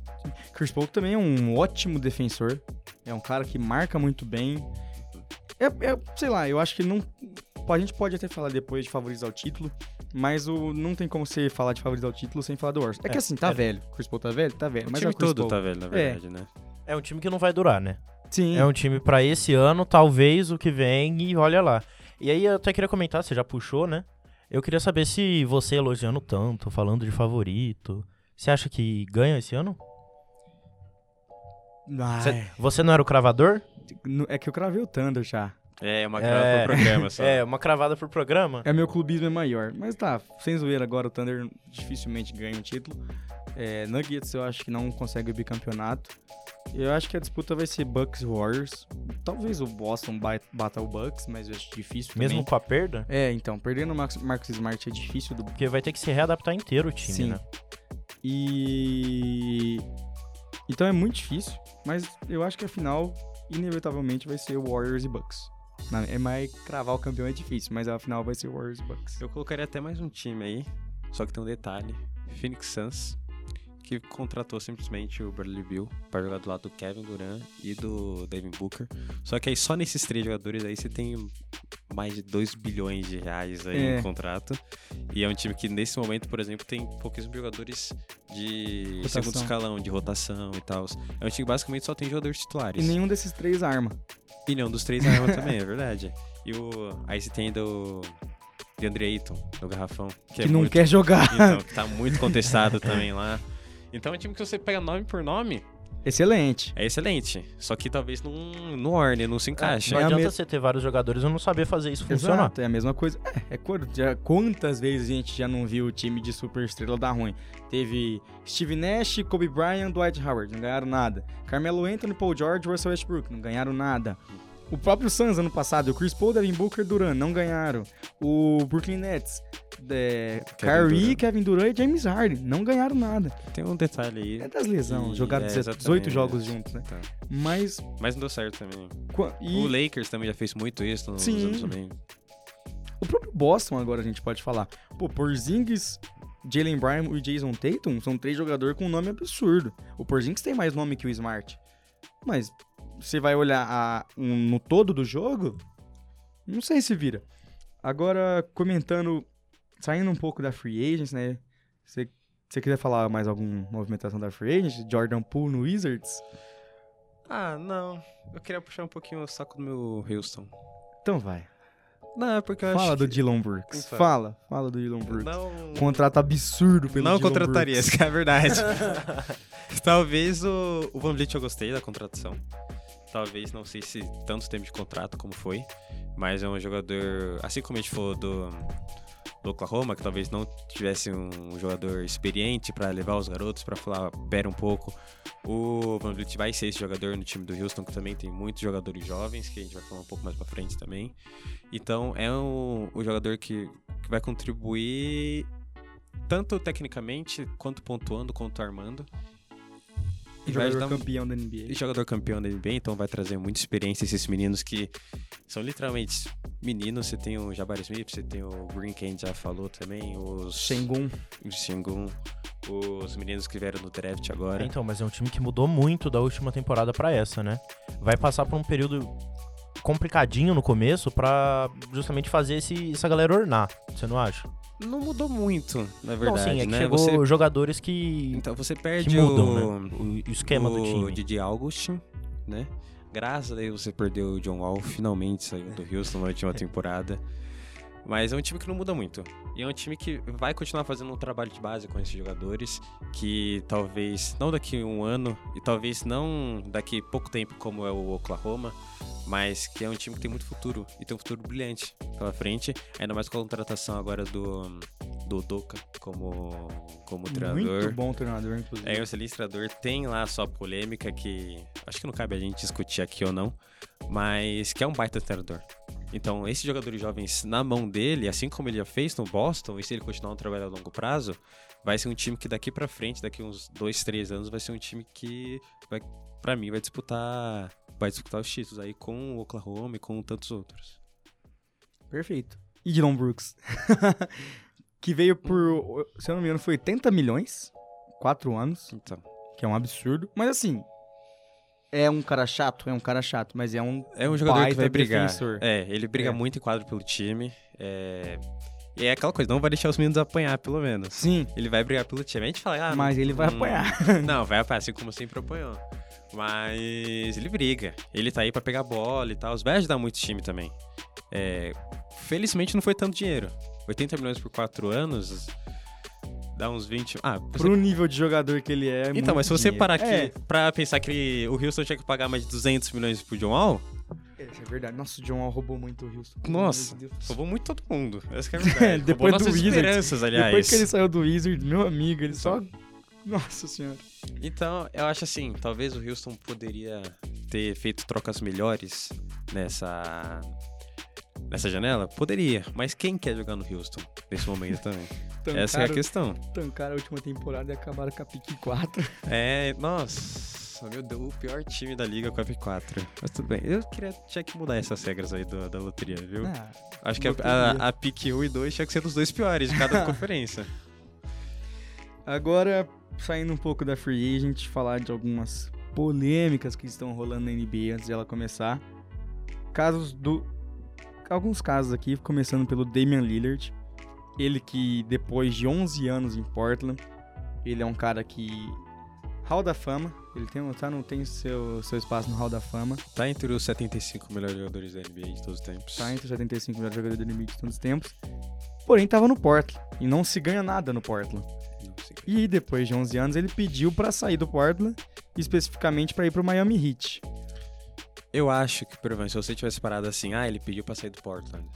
Chris Paul também é um ótimo defensor. É um cara que marca muito bem. É, é, sei lá, eu acho que não. A gente pode até falar depois de favoritos ao título, mas o, não tem como você falar de favoritos ao título sem falar do Warriors. É, que É, assim, tá é. velho. Chris Paul tá velho? Tá velho. O Mas time é o Chris todo Paul. tá velho, na verdade, né? É um time que não vai durar, né? Sim. É um time pra esse ano, talvez o que vem e olha lá. E aí eu até queria comentar, você já puxou, né? Eu queria saber se você elogiando tanto, falando de favorito, você acha que ganha esse ano? Você, você não era o cravador? é que eu cravei o Thunder já. É, uma grava pro programa só. É, uma cravada por programa. É, meu clubismo é maior. Mas tá, sem zoeira agora, o Thunder dificilmente ganha um título. É, Nuggets eu acho que não consegue o bicampeonato. Eu acho que a disputa vai ser Bucks e Warriors. Talvez o Boston ba- bata o Bucks, mas eu acho difícil Mesmo também. com a perda, É, então, perdendo o Max- Marcus Smart é difícil do porque vai ter que se readaptar inteiro o time, Sim. né? E. Então é muito difícil, mas eu acho que a final, inevitavelmente, vai ser Warriors e Bucks. Na- É mais cravar o campeão é difícil, mas a final vai ser Warriors e Bucks. Eu colocaria até mais um time aí, só que tem um detalhe. Phoenix Suns, que contratou simplesmente o Bradley Bill para jogar do lado do Kevin Durant e do Devin Booker. Só que aí só nesses três jogadores aí você tem mais de 2 bilhões de reais aí É. em contrato. E é um time que nesse momento, por exemplo, tem pouquíssimos jogadores de Rotação. segundo escalão, de rotação e tal. É um time que basicamente só tem jogadores titulares. E nenhum desses três arma. E nenhum dos três arma também, é verdade. E o. Aí você tem do. De Andre Ayton, do Garrafão. Que, é não muito- quer jogar. Então, que tá muito contestado também lá. Então é um time que você pega nome por nome, Excelente. é excelente. Só que talvez não, no orne, não se encaixa. Não É adianta me- você ter vários jogadores e não saber fazer isso funcionar. Exato, é a mesma coisa. É, é já- quantas vezes a gente já não viu o time de super estrela dar ruim? Teve Steve Nash, Kobe Bryant, Dwight Howard, não ganharam nada. Carmelo Anthony, Paul George, Russell Westbrook, não ganharam nada. O próprio Suns ano passado, o Chris Paul, Devin Booker, Durant, não ganharam. O Brooklyn Nets, é, Kevin Kyrie. Kevin Durant e James Harden, não ganharam nada. Tem um detalhe aí. É das lesões, jogaram é, 18 exatamente. jogos juntos, né? Tá. Mas, Mas não deu certo também. qua- e O Lakers também já fez muito isso nos Sim. anos também. o próprio Boston agora a gente pode falar. Pô, Porzingis, Jalen Brown e Jason Tatum são três jogadores com um nome absurdo. O Porzingis tem mais nome que o Smart. Mas você vai olhar a- um- no todo do jogo, não sei se vira. Agora, comentando, saindo um pouco da Free Agents, né? Você você quiser falar mais alguma movimentação da Free Agents? Jordan Poole no Wizards? Ah, não. Eu queria puxar um pouquinho o saco do meu Houston. Então vai. Não, é porque eu Fala acho do que... Dylan Brooks. Então. Fala, fala do Dylan Brooks. Não... Contrato absurdo pelo Não Dylan contrataria, Brooks. essa que é a verdade. Talvez o, o Van Vliet eu gostei da contratação. Talvez, não sei se tanto tempo de contrato como foi. Mas é um jogador, assim como a gente falou do, do Oklahoma, que talvez não tivesse um jogador experiente para levar os garotos para falar, pera um pouco. O Van Vliet vai ser esse jogador no time do Houston, que também tem muitos jogadores jovens, que a gente vai falar um pouco mais para frente também. Então é um, um jogador que, que vai contribuir tanto tecnicamente, quanto pontuando, quanto armando. E vai Jogador ajudar campeão da NBA. e jogador campeão da NBA, então vai trazer muita experiência esses meninos que são literalmente meninos. Você tem o Jabari Smith, você tem o Green que a gente já falou também, os Shengun. o Sengun, os meninos que vieram no draft agora. Então, mas é um time que mudou muito da última temporada pra essa, né? Vai passar por um período complicadinho no começo pra justamente fazer esse, essa galera ornar, você não acha? Não mudou muito, na não, verdade, sim, é que né? chegou Você, jogadores que, então você perde mudam, o, né? O, o esquema do o time. Didi Augustin, né? Graças a Deus você perdeu o John Wall, finalmente saiu do Houston na última temporada. Mas é um time que não muda muito. E é um time que vai continuar fazendo um trabalho de base com esses jogadores, que talvez não daqui a um ano, e talvez não daqui a pouco tempo, como é o Oklahoma, mas que é um time que tem muito futuro, e tem um futuro brilhante pela frente, ainda mais com a contratação agora do, do Doka como, como treinador. Muito bom treinador, inclusive. É, o excelente treinador tem lá a sua polêmica que acho que não cabe a gente discutir aqui ou não, mas que é um baita treinador. Então, esses jogadores jovens na mão dele, assim como ele já fez no Boston, e se ele continuar um trabalho a longo prazo, vai ser um time que daqui pra frente, daqui uns dois, três anos, vai ser um time que vai, para mim, vai disputar, vai disputar os títulos aí com o Oklahoma e com tantos outros. Perfeito. E Dylan Brooks. que veio por, se eu não me engano, foi 80 milhões. Quatro anos, Então, que é um absurdo. Mas assim, é um cara chato, é um cara chato, mas é um é um jogador que vai brigar. defensor. É, ele briga É. muito em quadro pelo time. É... E é aquela coisa, não vai deixar os meninos apanhar, pelo menos. Sim, Ele vai brigar pelo time. A gente fala, ah, mas ele vai hum, apanhar. Não, vai apanhar, assim como sempre apanhou. Mas ele briga. Ele tá aí pra pegar bola e tal. Vai ajudar muito o time também. É, felizmente não foi tanto dinheiro. 80 milhões por 4 anos dá uns 20. Ah, você- Pro nível de jogador que ele é. é então, mas se você parar aqui pra pensar que ele- o Houston tinha que pagar mais de 200 milhões pro John Wall, Isso é verdade. Nossa, o John Wall roubou muito o Houston. Nossa. Roubou muito todo mundo. Essa que é a verdade. Depois Roubou do Wizards. aliás. Depois que ele saiu do Wizard, meu amigo, ele só. Nossa senhora. Então, eu acho assim, talvez o Houston poderia ter feito trocas melhores nessa nessa janela? Poderia, mas quem quer jogar no Houston nesse momento também? Essa é a questão. Tancaram a última temporada e acabaram com a pique 4. É, nossa, meu Deus, o pior time da liga com a P4. Mas tudo bem, eu queria, tinha que mudar essas regras aí do- da loteria, viu? Ah, Acho que a, a, a pique 1 e 2 tinha que ser dos dois piores de cada conferência. Agora, saindo um pouco da Free Agent, falar de algumas polêmicas que estão rolando na NBA antes de ela começar. Casos do. Alguns casos aqui, começando pelo Damian Lillard. Ele que, depois de 11 anos em Portland, ele é um cara que. Hall da Fama. Ele tem, tá, não tem seu, seu espaço no Hall da Fama. Tá entre os 75 melhores jogadores da NBA de todos os tempos. Tá entre os 75 melhores jogadores do NBA de todos os tempos. Porém, tava no Portland. E não se ganha nada no Portland. E depois de 11 anos, ele pediu pra sair do Portland, especificamente pra ir pro Miami Heat. Eu acho que, por exemplo, se você tivesse parado assim, ah, ele pediu pra sair do Portland.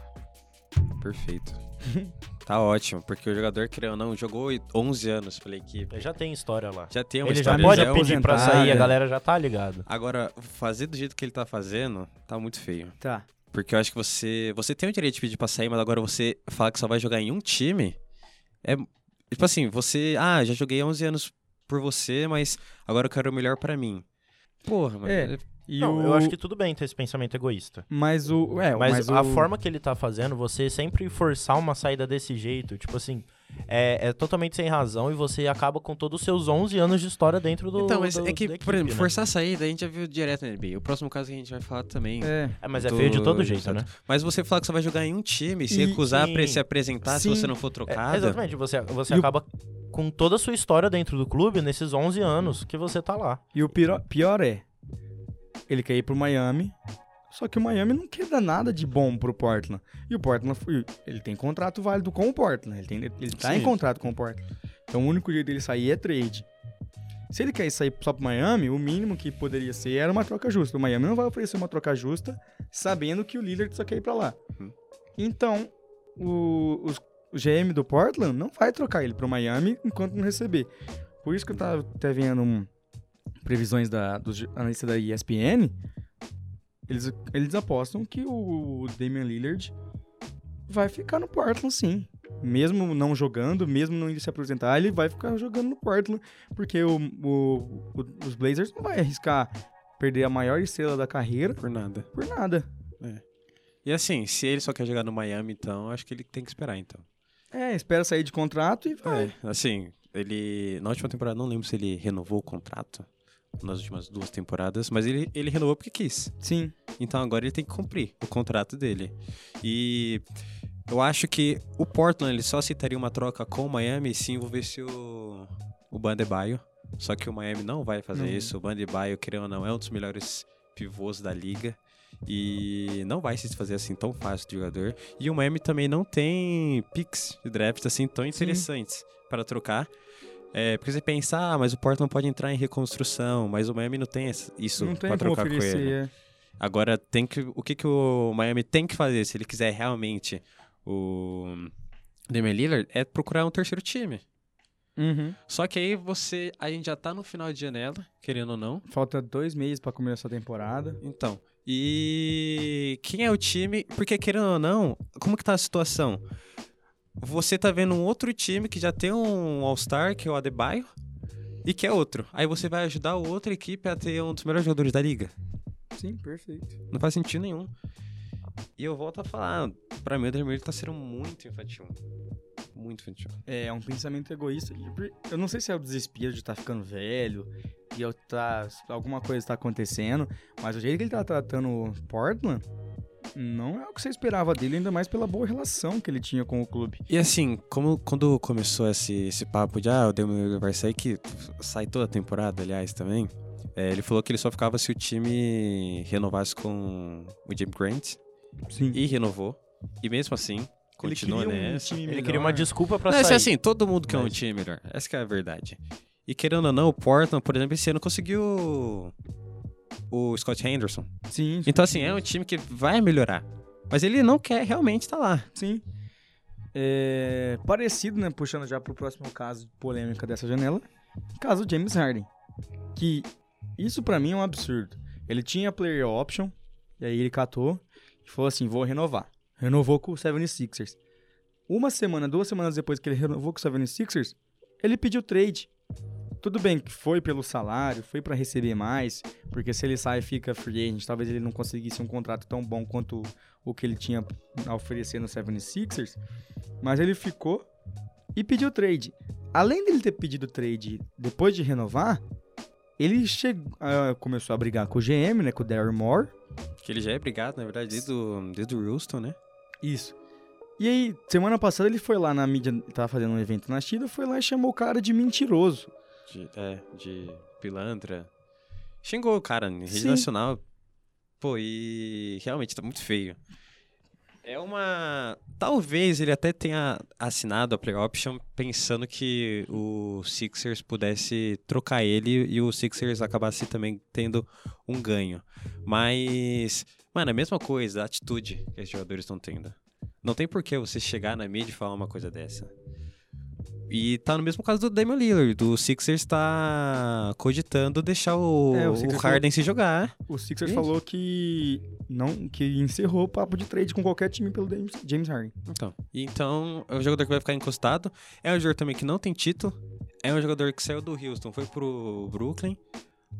Perfeito. tá ótimo, porque o jogador, querendo ou não, jogou 11 anos pela equipe. Ele já tem história lá. Já tem uma Ele já história. pode já é pedir pra sair, a é. galera já tá ligado. Agora, fazer do jeito que ele tá fazendo, tá muito feio. Tá. Porque eu acho que você. Você tem o direito de pedir pra sair, mas agora você falar que só vai jogar em um time. É. Tipo assim, você. Ah, já joguei 11 anos por você, mas agora eu quero o melhor pra mim. Porra, mano. É. E não, o... eu acho que tudo bem ter esse pensamento egoísta. Mas o... É, Mas, mas, a o... forma que ele tá fazendo, você sempre forçar uma saída desse jeito, tipo assim, é, é totalmente sem razão e você acaba com todos os seus 11 anos de história dentro do. Então, mas do- é que, equipe, por exemplo, né? forçar a saída a gente já viu direto na NBA. O próximo caso que a gente vai falar também. É. É, mas é do- feio de todo jeito, Exato. né? Mas você falar que você vai jogar em um time, se E- recusar sim. pra se apresentar se Sim. você não for É, trocado. exatamente, você, você E o- acaba com toda a sua história dentro do clube nesses 11 anos que você tá lá. E o pior, pior é... Ele quer ir pro Miami, só que o Miami não quer dar nada de bom pro Portland. E o Portland, ele tem contrato válido com o Portland. Ele, tem, ele tá em Sim. contrato com o Portland. Então o único jeito dele sair é trade. Se ele quer sair só pro Miami, o mínimo que poderia ser era uma troca justa. O Miami não vai oferecer uma troca justa, sabendo que o Lillard só quer ir pra lá. Uhum. Então, o, os- o GM do Portland não vai trocar ele pro Miami enquanto não receber. Por isso que eu tava até vendo um- previsões da, dos analistas da ESPN. Eles, eles apostam que o Damian Lillard vai ficar no Portland, sim. Mesmo não jogando, mesmo não indo se apresentar, ele vai ficar jogando no Portland. Porque o, o- o- os Blazers não vai arriscar perder a maior estrela da carreira Por nada. por nada. E assim, se ele só quer jogar no Miami, então, acho que ele tem que esperar, então. É, espera sair de contrato e vai. É, assim, ele. Na última temporada, não lembro se ele renovou o contrato. Nas últimas duas temporadas, mas ele, ele renovou porque quis. Sim. Então agora ele tem que cumprir o contrato dele. E eu acho que o Portland ele só aceitaria uma troca com o Miami se envolvesse o, o Bandebaio. Só que o Miami não vai fazer Não. isso. O Bandebaio, querendo ou não, é um dos melhores pivôs da liga. E não vai se fazer assim tão fácil de jogador. E o Miami também não tem picks de draft assim tão interessantes para trocar. É, porque você pensa, ah, mas o Portland pode entrar em reconstrução, mas o Miami não tem isso não tem para como trocar com ele. é. Agora, tem que, o que, que o Miami tem que fazer se ele quiser realmente o Damian Lillard é procurar um terceiro time. Uhum. Só que aí você, a gente já tá no final de janela, querendo ou não. Falta dois meses pra começar a temporada. Então, e quem é o time? Porque querendo ou não, como que tá a situação? Você tá vendo um outro time que já tem um All-Star, que é o Adebayo, e que é outro. Aí você vai ajudar outra equipe a ter um dos melhores jogadores da liga. Sim, perfeito. Não faz sentido nenhum. E eu volto a falar, pra mim o Lillard tá sendo muito infantil. Muito infantil. É, é um pensamento egoísta. Eu não sei se é o desespero de estar ficando velho e eu tá, alguma coisa está acontecendo, mas o jeito que ele tá tratando o Portland não é o que você esperava dele, ainda mais pela boa relação que ele tinha com o clube. E assim, como quando começou esse, esse papo de ah, o Lillard vai sair, que sai toda a temporada, aliás, também. é, ele falou que ele só ficava se o time renovasse com o Jim Grant. Sim. E renovou. E mesmo assim, continua um nessa. time Ele queria uma desculpa pra Não, isso sair. é assim, todo mundo quer um Mas- time melhor. Essa que é a verdade. E querendo ou não, o Portland, por exemplo, esse ano conseguiu o Scott Henderson. Sim, Então, assim, é um time que vai melhorar. Mas ele não quer realmente estar lá. sim. É, parecido, né? Puxando já pro próximo caso de polêmica dessa janela. Caso James Harden. Que isso pra mim é um absurdo. Ele tinha player option, e aí ele catou e falou assim: vou renovar. Renovou com o 76ers. Uma semana, duas semanas depois que ele renovou com o 76ers, ele pediu trade. Tudo bem que foi pelo salário, foi pra receber mais, porque se ele sai e fica free agent, talvez ele não conseguisse um contrato tão bom quanto o que ele tinha a oferecer no 76ers. Mas ele ficou e pediu trade. Além dele ter pedido trade depois de renovar, ele chegou, ah, começou a brigar com o GM, né, com o Daryl Moore. Que ele já é brigado, na verdade, desde o, desde o Houston, né? Isso. E aí, semana passada ele foi lá na mídia, tava fazendo um evento na China, foi lá e chamou o cara de mentiroso. De, é, de pilantra. Xingou o cara em rede Sim. nacional. Pô, e realmente tá muito feio. É uma. Talvez ele até tenha assinado a Play Option pensando que o Sixers pudesse trocar ele e o Sixers acabasse também tendo um ganho. Mas, mano, é a mesma coisa, a atitude que os jogadores estão tendo. Não tem por que você chegar na mídia e falar uma coisa dessa. E tá no mesmo caso do Damian Lillard. O Sixers tá cogitando deixar o, É, o o Harden se jogar. O Sixers Isso. falou que não que encerrou o papo de trade com qualquer time pelo James, James Harden. Então, então, é um jogador que vai ficar encostado. É um jogador também que não tem título. É um jogador que saiu do Houston, foi pro Brooklyn.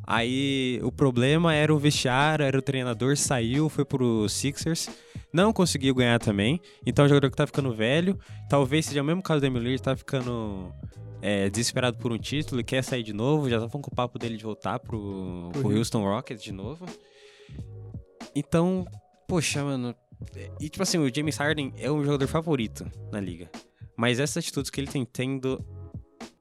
Aí o problema era o vestiário, era o treinador, saiu, foi pro Sixers. Não conseguiu ganhar também. Então é um jogador que tá ficando velho. Talvez seja o mesmo caso do Emily, tá ficando é, desesperado por um título e quer sair de novo. Já estavam com o papo dele de voltar pro, Pro pro Houston Rockets de novo. Então, poxa, mano. E tipo assim, o James Harden é o jogador favorito na liga. Mas essas atitudes que ele tem tendo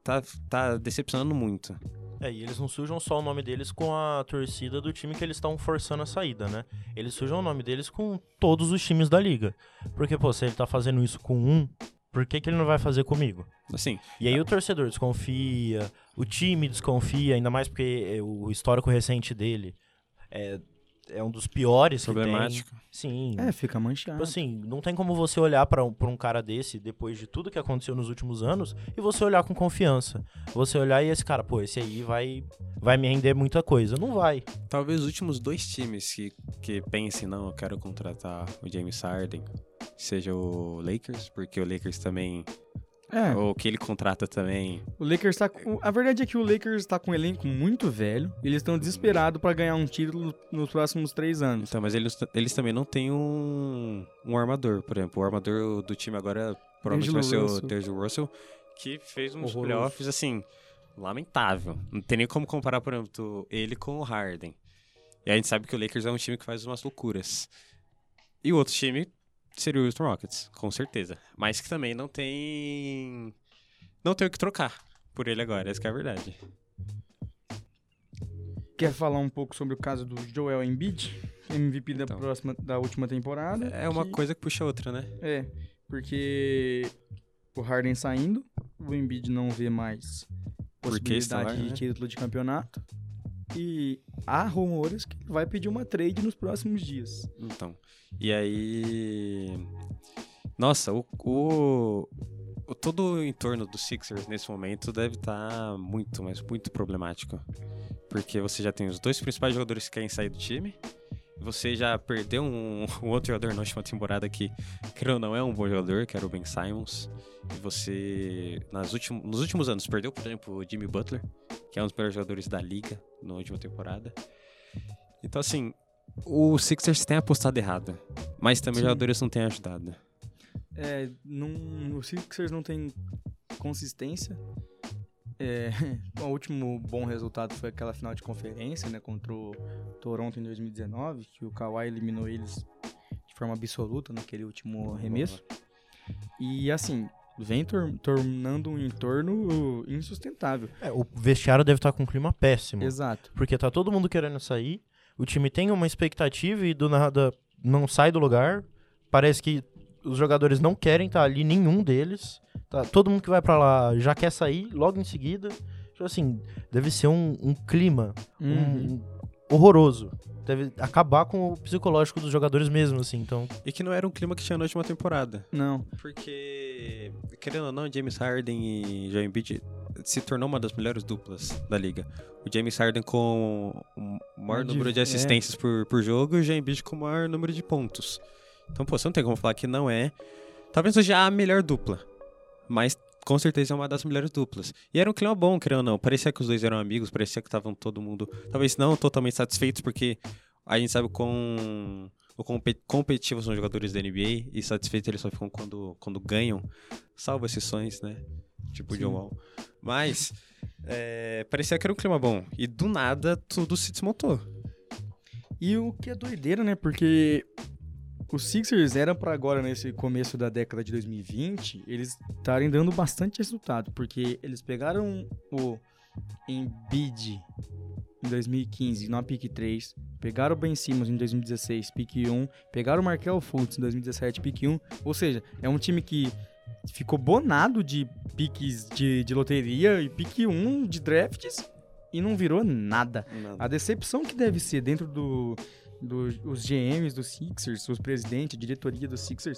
tá, tá decepcionando muito. É, e eles não sujam só o nome deles com a torcida do time que eles estão forçando a saída, né? Eles sujam o nome deles com todos os times da liga. Porque, pô, se ele tá fazendo isso com um, por que, que ele não vai fazer comigo? Assim, E aí o torcedor desconfia, o time desconfia, ainda mais porque é, o histórico recente dele é, é um dos piores que problemático. tem. Sim. É, fica manchado. Tipo assim, não tem como você olhar pra um, pra um cara desse, depois de tudo que aconteceu nos últimos anos, e você olhar com confiança. Você olhar e esse cara, pô, esse aí vai, vai me render muita coisa. Não vai. Talvez os últimos dois times que, que pensem, não, eu quero contratar o James Harden, seja o Lakers, porque o Lakers também, É, ou que ele contrata também. o Lakers tá com... A verdade é que o Lakers tá com um elenco muito velho eles estão desesperados pra ganhar um título nos próximos três anos. Então, mas eles, eles também não têm um, um armador, por exemplo. O armador do time agora provavelmente vai ser o. D'Angelo Russell, que fez uns Horroroso. playoffs, assim, lamentável. Não tem nem como comparar, por exemplo, ele com o Harden. E a gente sabe que o Lakers é um time que faz umas loucuras. E o outro time seria o Houston Rockets, com certeza. Mas que também não tem... Não tem o que trocar por ele agora, essa que é a verdade. Quer falar um pouco sobre o caso do Joel Embiid, MVP da Então. próxima da última temporada? É uma que- coisa que puxa outra, né? É, porque o Harden saindo, o Embiid não vê mais possibilidade de né? título de campeonato. E há rumores que vai pedir uma trade nos próximos dias. Então. E aí. Nossa, o, o, o- todo o entorno do Sixers nesse momento deve estar muito, mas muito problemático. Porque você já tem os dois principais jogadores que querem sair do time. Você já perdeu um, um outro jogador na última temporada que, creio não, é um bom jogador, que era o Ben Simons. E você, nas últim, nos últimos anos, perdeu, por exemplo, o Jimmy Butler, que é um dos melhores jogadores da liga na última temporada. Então, assim, o Sixers tem apostado errado. Mas também Sim. os jogadores não têm ajudado. É, não, o Sixers não tem consistência. É, o último bom resultado foi aquela final de conferência, né, contra o Toronto em 2019, que o Kawhi eliminou eles de forma absoluta naquele último arremesso. E assim, vem tor- tornando um entorno insustentável. É, o vestiário deve estar com um clima péssimo. Exato. Porque tá todo mundo querendo sair, o time tem uma expectativa e do nada não sai do lugar. Parece que os jogadores não querem estar ali, nenhum deles. Tá, todo mundo que vai pra lá já quer sair logo em seguida. Tipo assim, deve ser um, um clima, Uhum. um- horroroso. Deve acabar com o psicológico dos jogadores mesmo, assim. Então, E que não era um clima que tinha na última temporada. Não. Porque, querendo ou não, James Harden e Joel Embiid se tornou uma das melhores duplas da liga. O James Harden com o maior número de é. assistências por, por jogo e o Joel Embiid com o maior número de pontos. Então, pô, você não tem como falar que não é. Talvez seja a melhor dupla. Mas com certeza é uma das melhores duplas. E era um clima bom, querendo ou não. Parecia que os dois eram amigos, parecia que estavam todo mundo. Talvez não totalmente satisfeitos, porque a gente sabe com o compe- competitivos são os jogadores da NBA e satisfeitos eles só ficam quando, quando ganham, salvo exceções, né? Tipo. John Wall. Mas é, parecia que era um clima bom. E do nada tudo se desmontou. E o que é doideira, né? Porque os Sixers eram pra agora, nesse começo da década de 2020, eles estarem dando bastante resultado. Porque eles pegaram o Embiid em 2015, na pick 3. Pegaram o Ben Simmons em 2016, pick 1. Pegaram o Markel Fultz em 2017, pick 1. Ou seja, é um time que ficou bonado de piques de, de loteria e pick 1 de drafts e não virou nada. A decepção que deve ser dentro do, do os GMs dos Sixers, os presidentes, a diretoria dos Sixers,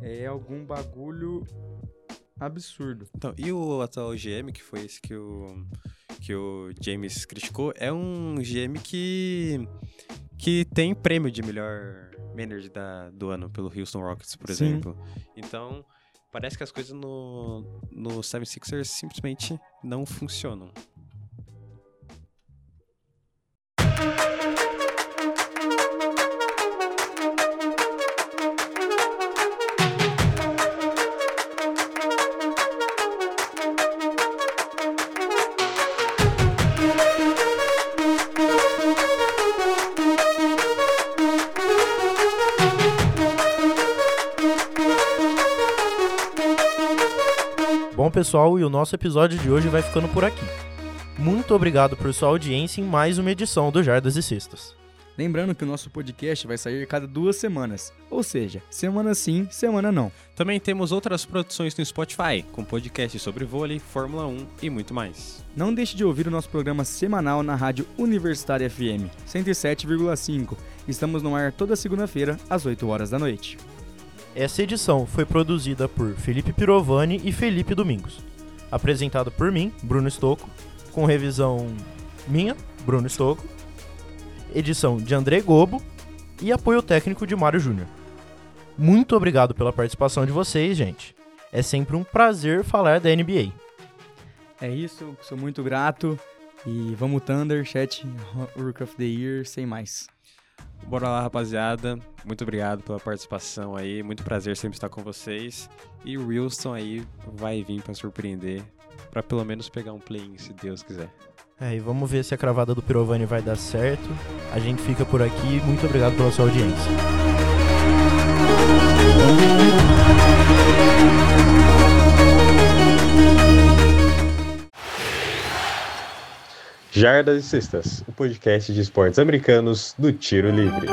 é algum bagulho absurdo. Então, e o atual GM, que foi esse que o, que o James criticou, é um GM que, que tem prêmio de melhor manager da, do ano pelo Houston Rockets, por Sim. exemplo. Então, parece que as coisas no, no 76ers simplesmente não funcionam. Bom, pessoal, e o nosso episódio de hoje vai ficando por aqui. Muito obrigado por sua audiência em mais uma edição do Jardas e Cestas. Lembrando que o nosso podcast vai sair cada duas semanas. Ou seja, semana sim, semana não. Também temos outras produções no Spotify, com podcasts sobre vôlei, Fórmula 1 e muito mais. Não deixe de ouvir o nosso programa semanal na Rádio Universitária FM 107,5. Estamos no ar toda segunda-feira, às 8 horas da noite. Essa edição foi produzida por Felipe Pirovani e Felipe Domingos. Apresentado por mim, Bruno Stocco, com revisão minha, Bruno Stocco, edição de André Gobo e apoio técnico de Mário Júnior. Muito obrigado pela participação de vocês, gente. É sempre um prazer falar da NBA. É isso, sou muito grato. E vamos Thunder, chat Rook of the Year, sem mais. Bora lá, rapaziada. Muito obrigado pela participação aí. Muito prazer sempre estar com vocês. E o Wilson aí vai vir pra surpreender. Pra pelo menos pegar um play-in, se Deus quiser. É, e vamos ver se a cravada do Pirovani vai dar certo. A gente fica por aqui. Muito obrigado pela sua audiência. Jardas e Cestas, o podcast de esportes americanos do Tiro Livre.